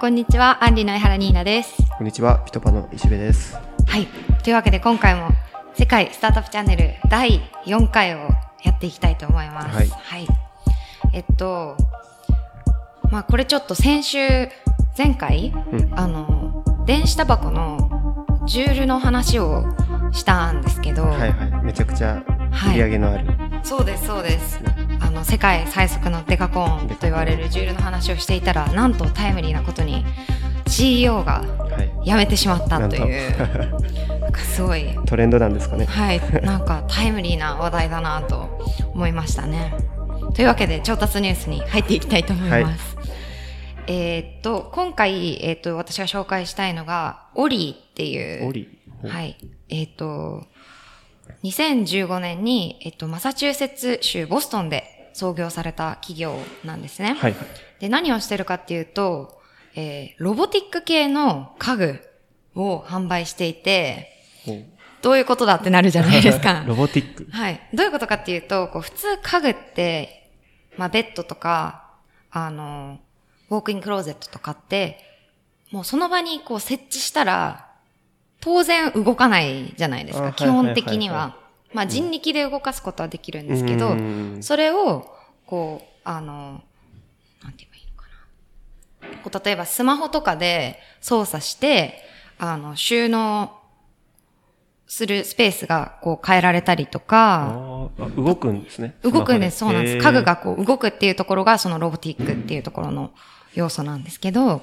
こんにちは、アンリの江原ニーナです。こんにちは、ピトパの石部です。はい。というわけで今回も世界スタートアップチャンネル第4回をやっていきたいと思います。はいえっと、まあこれちょっと先週、前回、うんあの、電子タバコのジュールの話をしたんですけど、はいはい、めちゃくちゃはい売り上げのある。そうです、そうです。あの、世界最速のデカコーンと言われるジュールの話をしていたら、なんとタイムリーなことに CEO がはい。辞めてしまったとという、なんかすごい、トレンドなんですかね。はい、なんかタイムリーな話題だなと思いましたね。というわけで、調達ニュースに入っていきたいと思います。えーっと、今回、えーっと、私が紹介したいのが、オリーっていう、オリ。はい。えーっ、と、2015年に、えっと、マサチューセッツ州ボストンで創業された企業なんですね。はいはい。で、何をしてるかっていうと、えーロボティック系の家具を販売していて、どういうことだってなるじゃないですか。ロボティック。はい。どういうことかっていうと、こう普通家具って、まあベッドとか、あの、ウォークインクローゼットとかって、もうその場にこう設置したら、当然動かないじゃないですか。基本的には。まあ人力で動かすことはできるんですけどう、んそれを、こう、あの、なんて言えばいいのかな。こう例えばスマホとかで操作して、あの、収納するスペースがこう変えられたりとあか、動くんですね。動くんです。そうなんです。家具が。がこう動くっていうところがそのロボティックっていうところの要素なんですけど、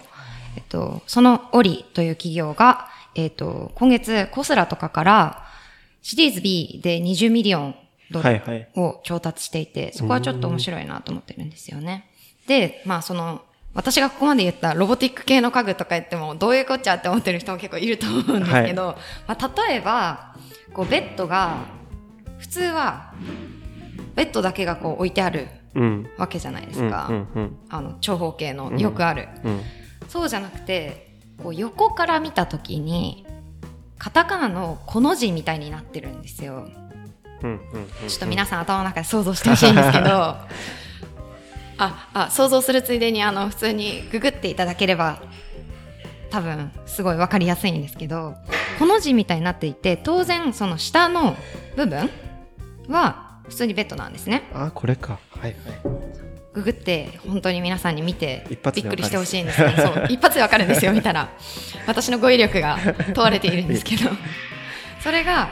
えっと、そのオリという企業が、えっと、今月コスラとかからシリーズ B で20ミリオンドルはいはい。を調達していて、そこはちょっと面白いなと思ってるんですよね。で、まあその、私がここまで言ったロボティック系の家具とか言っても、どういうこっちゃって思ってる人も結構いると思うんですけど、まあ例えば、こうベッドが、普通は、ベッドだけがこう置いてあるうん。わけじゃないですうんか。うんうんあの、長方形のうんよくある。うん。そうじゃなくて、こう横から見たときに、カタカナのこの字みたいになってるんですよ。うんうん。ちょっと皆さん頭の中で想像してほしいんですけど、あ、あ、想像するついでにあの、普通にググっていただければ、多分、すごいわかりやすいんですけど、この字みたいになっていて、当然その下の部分は普通にベッドなんですね。あ、これか。はいはい。ググって本当に皆さんに見てびっくりしてほしいんですけど、そう、一発でわかるんですよ、見たら。私の語彙力が問われているんですけど。それが、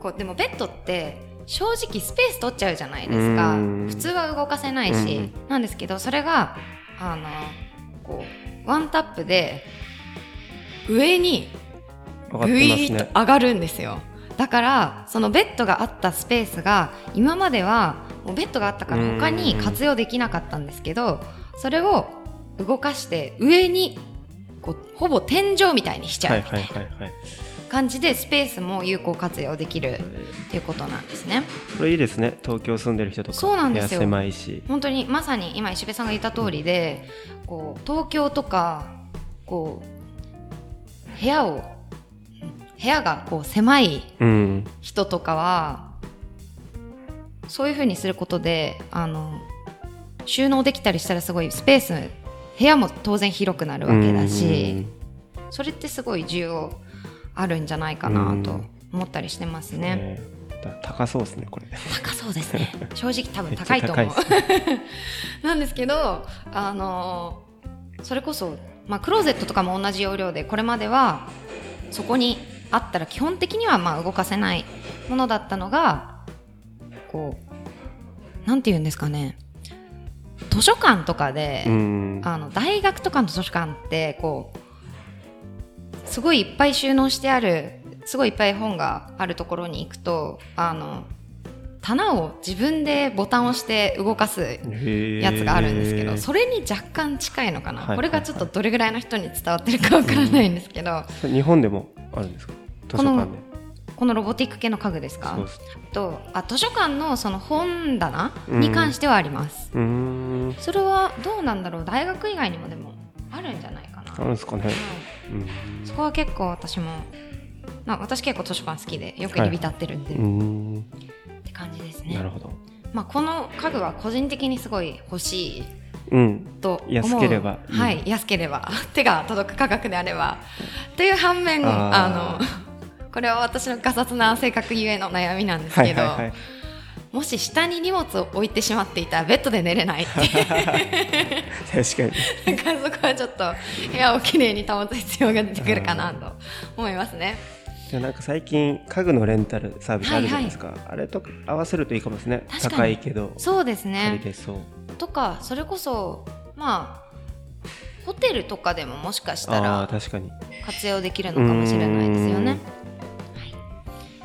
こう、でもベッドって正直スペース取っちゃうじゃないですかう。ん普通は動かせないし、うんなんですけど、それが、あの、こう、ワンタップで上に上がっぐいーっ。と上がるんですよ。だから、そのベッドがあったスペースが、今までは、ベッドがあったから他に活用できなかったんですけど、それを動かして上に、こう、ほぼ天井みたいにしちゃはいうみたいな。感じで、スペースも有効活用できるっていうことなんですね。これいいですね。東京住んでる人とか。そうなんですよ狭いし。本当にまさに今石部さんが言った通りで、こう東京とかこう部屋を部屋がこう狭いうん。人とかはそういう風にすることであの収納できたりしたらすごいスペース部屋も当然広くなるわけだしそれってすごい重要あるんじゃないかなと思ったりしてますうん。ね。高そうですね、これ。高そうですね 正直多分高いと思う高いです なんですけどあのーそれこそ、まあ、クローゼットとかも同じ要領でこれまではそこにあったら基本的にはまあ動かせないものだったのがこうなんて言うんですかね。図書館とかで、うん。あの大学とかの図書館ってこうすごいいっぱい収納してあるすごいいっぱい本があるところに行くとあの棚を自分でボタンを押して動かすやつがあるんですけど、それに若干近いのかな、はいはいはい。これがちょっとどれぐらいの人に伝わってるかわからないんですけど、それ日本でもあるんですか？図書館で。このロボティック系の家具ですか？とあ図書館のその本棚に関してはあります、うーん。それはどうなんだろう？大学以外にもでもあるんじゃないかな、あるんですかね。はい。うん。そこは結構私もまあ私結構図書館好きでよく入り浸ってるんで、うーん。って感じですね。なるほど。まあ、この家具は個人的にすごい欲しいうん。と安ければ。いいはい安ければ。手が届く価格であれば。という反面あのこれは私のガサツな性格ゆえの悩みなんですはけど、いはいはい。もし下に荷物を置いてしまっていたらベッドで寝れないって。確かに。なんかそこはちょっと部屋をきれいに保つ必要が出てくるかなと思いますね。でもなんか最近家具のレンタルサービスあるじゃないですか、あれと合わせるといいかもですね。高いけど。そうですね。れそう。とかそれこそまあホテルとかでももしかしたらー確かに。活用できるのかもしれないですよね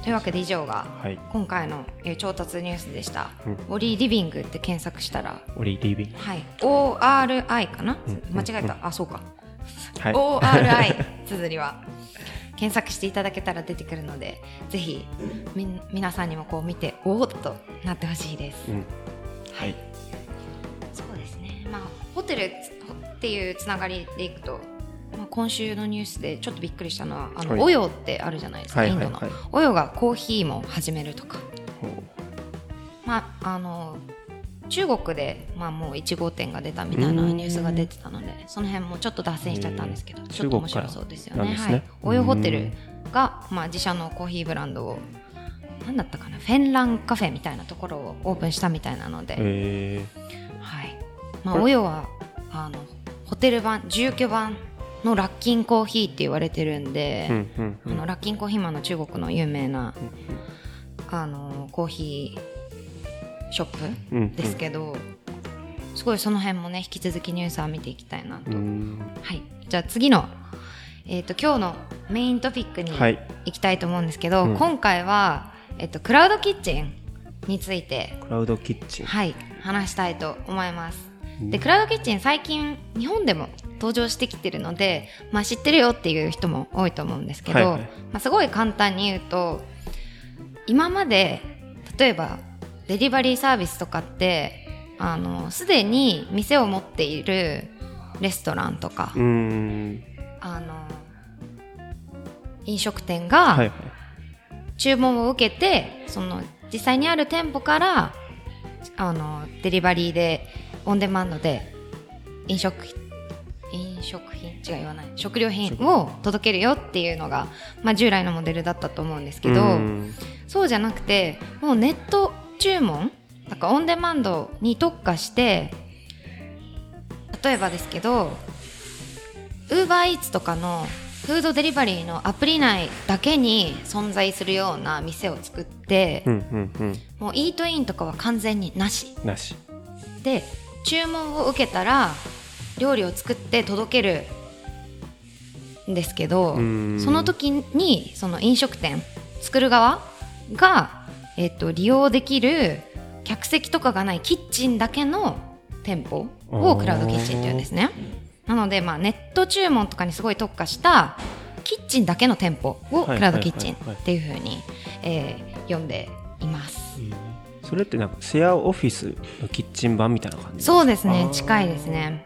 というわけで以上がはい。今回の、えー調達ニュースでした。うん。オリーリビングって検索したら、オリリビング。はい、ORI かな、うん。間違えた、あそうか、はい。ORI 綴りは。検索していただけたら出てくるのでぜひみ皆さんにもこう見ておおっとなってほしいです。うん。はい。そうですね、まあ、ホテルっていうつながりでいくと、まあ、今週のニュースでちょっとびっくりしたのはあの、はい。オヨってあるじゃないですか、インドの、オヨがコーヒーも始めるとか、まあ、あの中国で、まあ、もう1号店が出たみたいなニュースが出てたのでその辺もちょっと脱線しちゃったんですけどちょっと面白そうですよね。ね。はい、オヨホテルが、まあ、自社のコーヒーブランドを何だったかなフェンランカフェみたいなところをオープンしたみたいなので、えはい。まあ、オヨはあのホテル版住居版のラッキンコーヒーって言われてるんでー、うんうんうん。あのラッキンコーヒーマンの中国の有名なあのコーヒーショップですけど、すごいその辺もね引き続きニュースは見ていきたいなと、うん。はい。じゃあ次の、えー、と今日のメイントピックにはい。行きたいと思うんですけど、うん。今回は、えっとクラウドキッチンについてクラウドキッチン。はい。話したいと思います。うん。でクラウドキッチン最近日本でも登場してきてるので、まあ、知ってるよっていう人も多いと思うんですけど、はいはい。まあ、すごい簡単に言うと今まで例えばデリバリーサービスとかってあのすでに店を持っているレストランとか、あの飲食店はいがはい。注文を受けてその実際にある店舗からあのデリバリーでオンデマンドで飲食飲言わない。食料品を届けるよっていうのが、まあ、従来のモデルだったと思うんですけど、うそうじゃなくてもうネット注文なんかオンデマンドに特化して例えばですけどウーバーイーツとかのフードデリバリーのアプリ内だけに存在するような店を作って、うんうんうん。もうイートインとかは完全になし。なし。で注文を受けたら料理を作って届けるんですけどその時にその飲食店作る側が、えっと利用できる客席とかがないキッチンだけの店舗をクラウドキッチンっていうんですね。なので、まあ、ネット注文とかにすごい特化したキッチンだけの店舗をはいクラウドキッチンっていうふうにえー呼んでいます。それってなんかシェアオフィスのキッチン版みたいな感じそうですね。近いですね。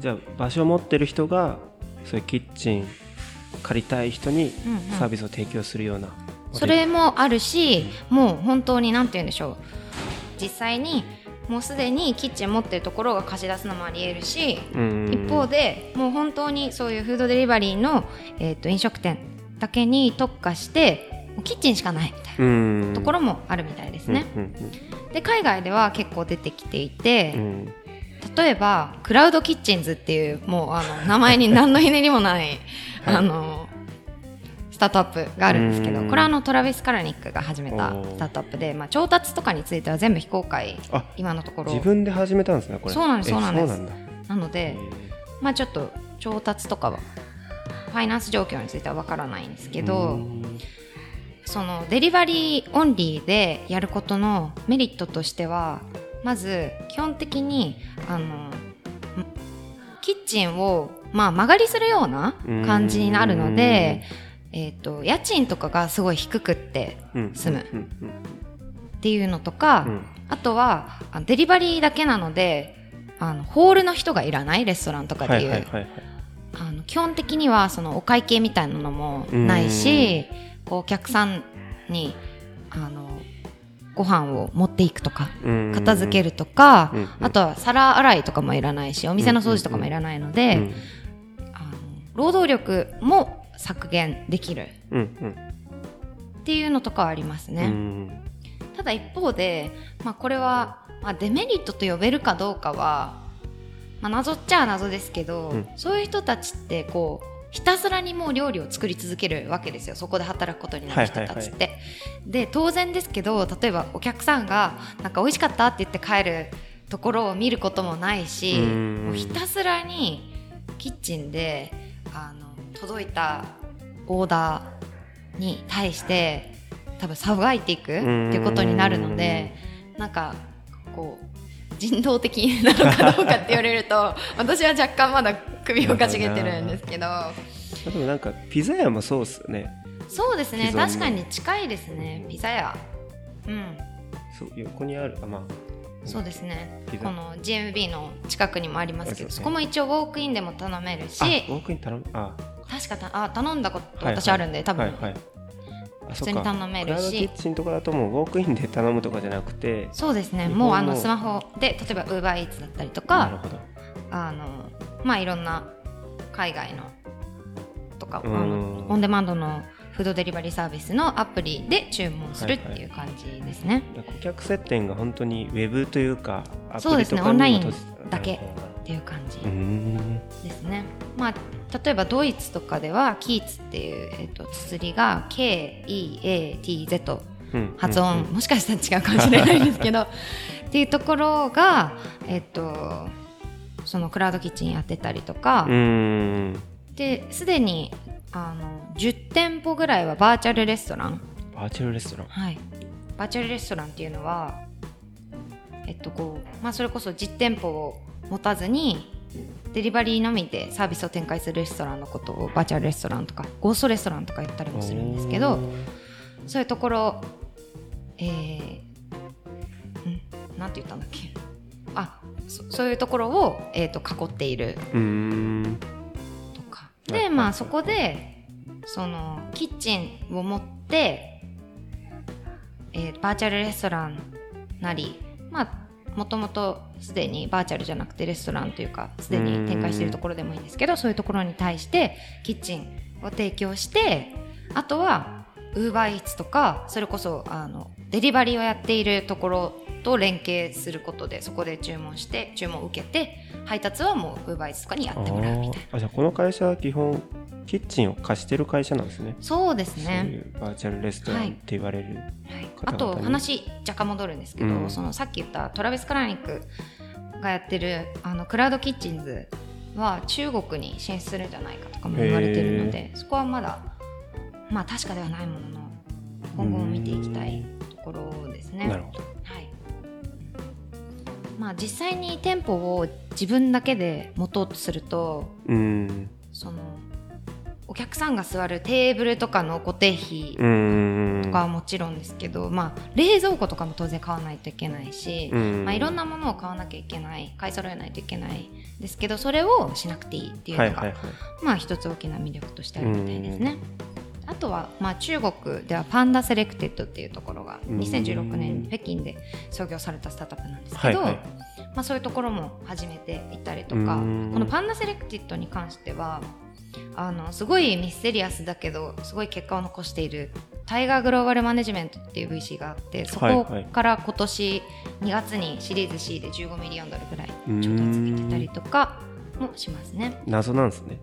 じゃあ場所を持ってる人がそういうキッチン借りたい人にうんうん。サービスを提供するような、それもあるしもう本当に何て言うんでしょう。実際にもうすでにキッチン持ってるところが貸し出すのもありえるしうん一方でもう本当にそういうフードデリバリーの、えー、と飲食店だけに特化してキッチンしかないみたいうん。なところもあるみたいですね。うんで海外では結構出てきていて、うんうん例えばクラウドキッチンズっていうもうあの名前に何のひねりもない、はい。あのスタートアップがあるんですけどうん。これはあのトラビス・カラニックが始めたスタートアップで、まあ、調達とかについては全部非公開あ今のところ。自分で始めたんですねこれ。そうなんですえそうなんです。なので、まあ、ちょっと調達とかはファイナンス状況についてはわからないんですけうどん。そのデリバリーオンリーでやることのメリットとしてはまず基本的にあのんキッチンを、まあ、間借りするような感じになるので、えー、と家賃とかがすごい低くってうん。住む。うん。っていうのとか、うん。あとはあデリバリーだけなのであのホールの人がいらないレストランとかはでいう、あの基本的にはそのお会計みたいなのもないしこうお客さんにあのご飯を持っていくとかうん片付けるとか、うんうん。あとは皿洗いとかもいらないしお店の掃除とかもいらないので、うん。あの労働力も削減できるっていうのとかはありますうね。ん。ただ一方で、まあ、これは、まあ、デメリットと呼べるかどうかは、まあ、謎っちゃ謎ですけど、うん。そういう人たちってこうひたすらにもう料理を作り続けるわけですよそこで働くことになる人たちって。で当然ですけど例えばお客さんが「なんか美味しかった?」って言って帰るところを見ることもないしうんもうひたすらにキッチンであの届いたオーダーに対して多分さばいていくっていうことになるのでなんかこう人道的なのかどうかって言われると 私は若干まだ首をかしげてるんですけど。でもなんかピザ屋もそうっすよね。そうですね。確かに近いですねピザ屋。うん。そう横にある。あまあ。そうですね。この GMB の近くにもありますけどそ,、こも一応ウォークインでも頼めるし。あウォークイン頼む。あ。確かたあ頼んだことはい私あるんで、多分、はいはい。あ普通に頼めるし。キッチンとかだともうウォークインで頼むとかじゃなくて。そうですね。もうあのスマホで例えば UberEats だったりとかなるほど。あのまあいろんな海外のとかあうん。のオンデマンドのフードデリバリーサービスのアプリで注文するっていう感じですね、顧客接点が本当にウェブというかアそうですね。オンラインだけっていう感じですね。まあ例えばドイツとかではキーツっていう、えっと綴りが K-E-A-T-Z うん発音、うんもしかしたら違うかもしれないんですけど。っていうところがえっとそのクラウドキッチンやってたりとか、ですでにあの10店舗ぐらいはバーチャルレストラン。バーチャルレストラン。はい、バーチャルレストランっていうのは、えっとこうまあ、それこそ実店舗を持たずにデリバリーのみでサービスを展開するレストランのことをバーチャルレストランとかゴーストレストランとか言ったりもするんですけどそういうところ、えー、ん？なんて言ったんだっけ？あそそういうところを、えー、と囲っている。とか。はい。でまあそこでそのキッチンを持って、えーバーチャルレストランなりまあもともとすでにバーチャルじゃなくてレストランというかすでに展開しているところでもいいんですけどそういうところに対してキッチンを提供してあとはウーバーイーツとかそれこそあのデリバリーをやっているところと連携することでそこで注文して注文を受けて配達はもうウーバーイーツとかにやってもらうみたいな。あじゃあこの会社は基本キッチンを貸してる会社なんですね。そうですそう。うバーチャルレストランって言われる、はい、あと話若干戻るんですけど、うん。そのさっき言ったトラビス・クラニックがやってるあのクラウドキッチンズは中国に進出するんじゃないかとかも言われてるのでそこはまだまあ確かではないものの今後も見ていきたいところですね。なるほど。はい。まあ、実際に店舗を自分だけで持とうとするとうーん。そのお客さんが座るテーブルとかの固定費とかはもちろんですけど、まあ、冷蔵庫とかも当然買わないといけないし、うん。まあ、いろんなものを買わなきゃいけない買い揃えないといけないですけどそれをしなくていいっていうのが、はいはいはい。まあ一つ大きな魅力としてあるみたいですね。あとは、まあ、中国では Panda Selected っていうところがうん。2016年に北京で創業されたスタートアップなんですけど、はいはい。まあ、そういうところも始めていったりとかうん。この Panda Selected に関してはあのすごいミステリアスだけどすごい結果を残しているタイガーグローバルマネジメントっていう VC があってそこから今年2月にシリーズ C で15ミリオンドルぐらい調達できてたりとかもしますね。謎なんですね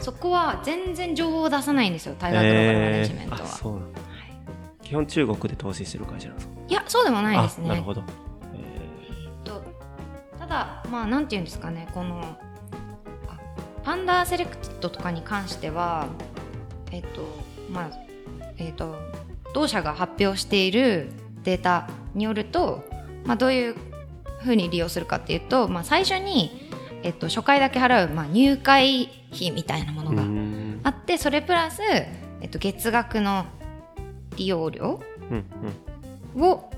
そこは全然情報を出さないんですよタイガーグローバルマネジメントは、えーはい基本中国で投資してる会社なんですか？いやそうでもないですね。あなるほど、とただまあなんていうんですかねこのあ Panda Selected とかに関してはえっとまあえっと同社が発表しているデータによると、まあ、どういうふうに利用するかっていうと、まあ、最初に、えっと、初回だけ払う、まあ、入会費みたいなものがん。あってそれプラス、えっと、月額の利用料を、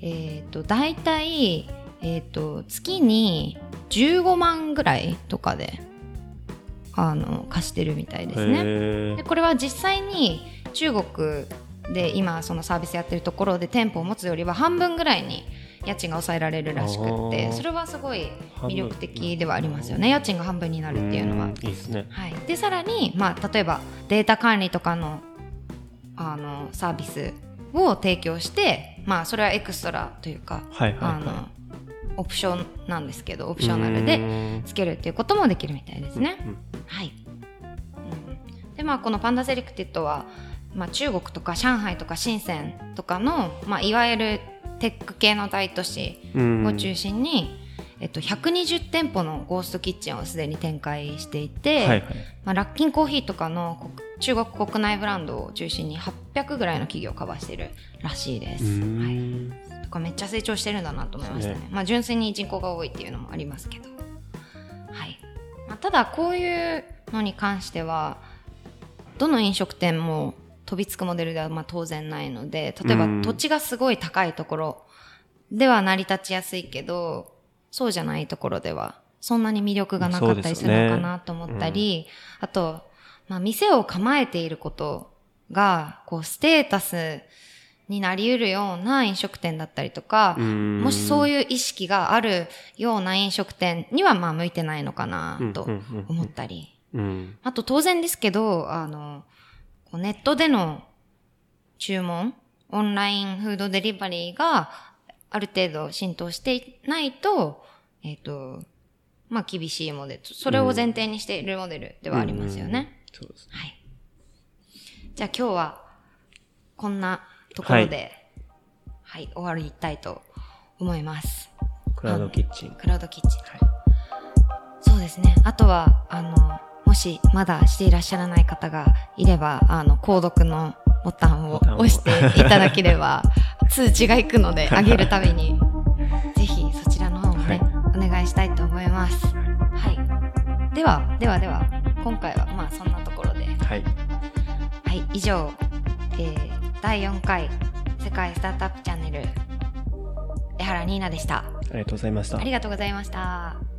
えー、と大体、えー、と月に15万ぐらいとかであの貸してるみたいですね。へでこれは実際に中国で今そのサービスやってるところで店舗を持つよりは半分ぐらいに家賃が抑えられるらしくってそれはすごい魅力的ではありますよね。家賃が半分になるっていうのは。ん。いいですね。はい、でさらに、まあ、例えばデータ管理とかのあのサービスを提供して、まあ、それは extra というか、はいはいはあのオプションなんですけど optional でつけるっていうこともできるみたいですね。うんはい。うん、でまあこの Panda Selected は、まあ、中国とか上海とか深センとかの、まあ、いわゆるテック系の大都市うん。を中心に、えっと、120店舗のゴーストキッチンをすでに展開していて、はいはい。まあ、ラッキンコーヒーとかの国中国国内ブランドを中心に800ぐらいの企業をカバーしているらしいです。うはい、からめっちゃ成長してるんだなと思いましたね。ねまあ、純粋に人口が多いっていうのもありますけど。はいまあ、ただこういうのに関してはどの飲食店も飛びつくモデルではまあ当然ないので例えばうん土地がすごい高いところでは成り立ちやすいけどそうじゃないところではそんなに魅力がなかったりするのかなと思ったり、あと、まあ、店を構えていることがこうステータスになりうるような飲食店だったりとか、もしそういう意識があるような飲食店にはまあ向いてないのかなと思ったり。うんあと当然ですけど、あの、ネットでの注文、オンラインフードデリバリーがある程度浸透していないと、えっ、と、まあ厳しいモデル。それを前提にしているモデルではありますよね。そうですねはい。じゃあ今日はこんなところで、はい、終わりたいと思います。クラウドキッチンクラウドキッチン。そうですね。あとは、あの、もしまだしていらっしゃらない方がいれば、あの、購読のボタンを押していただければ、通知が行くので、あげるたびに、ぜひそちらの方もね、お願いしたいと思います。はい。では、ではでは、今回はまあそんなところで、はいはい、以上、えー第4回世界スタートアップチャンネル、江原ニーナでした。ありがとうございましたありがとうございました。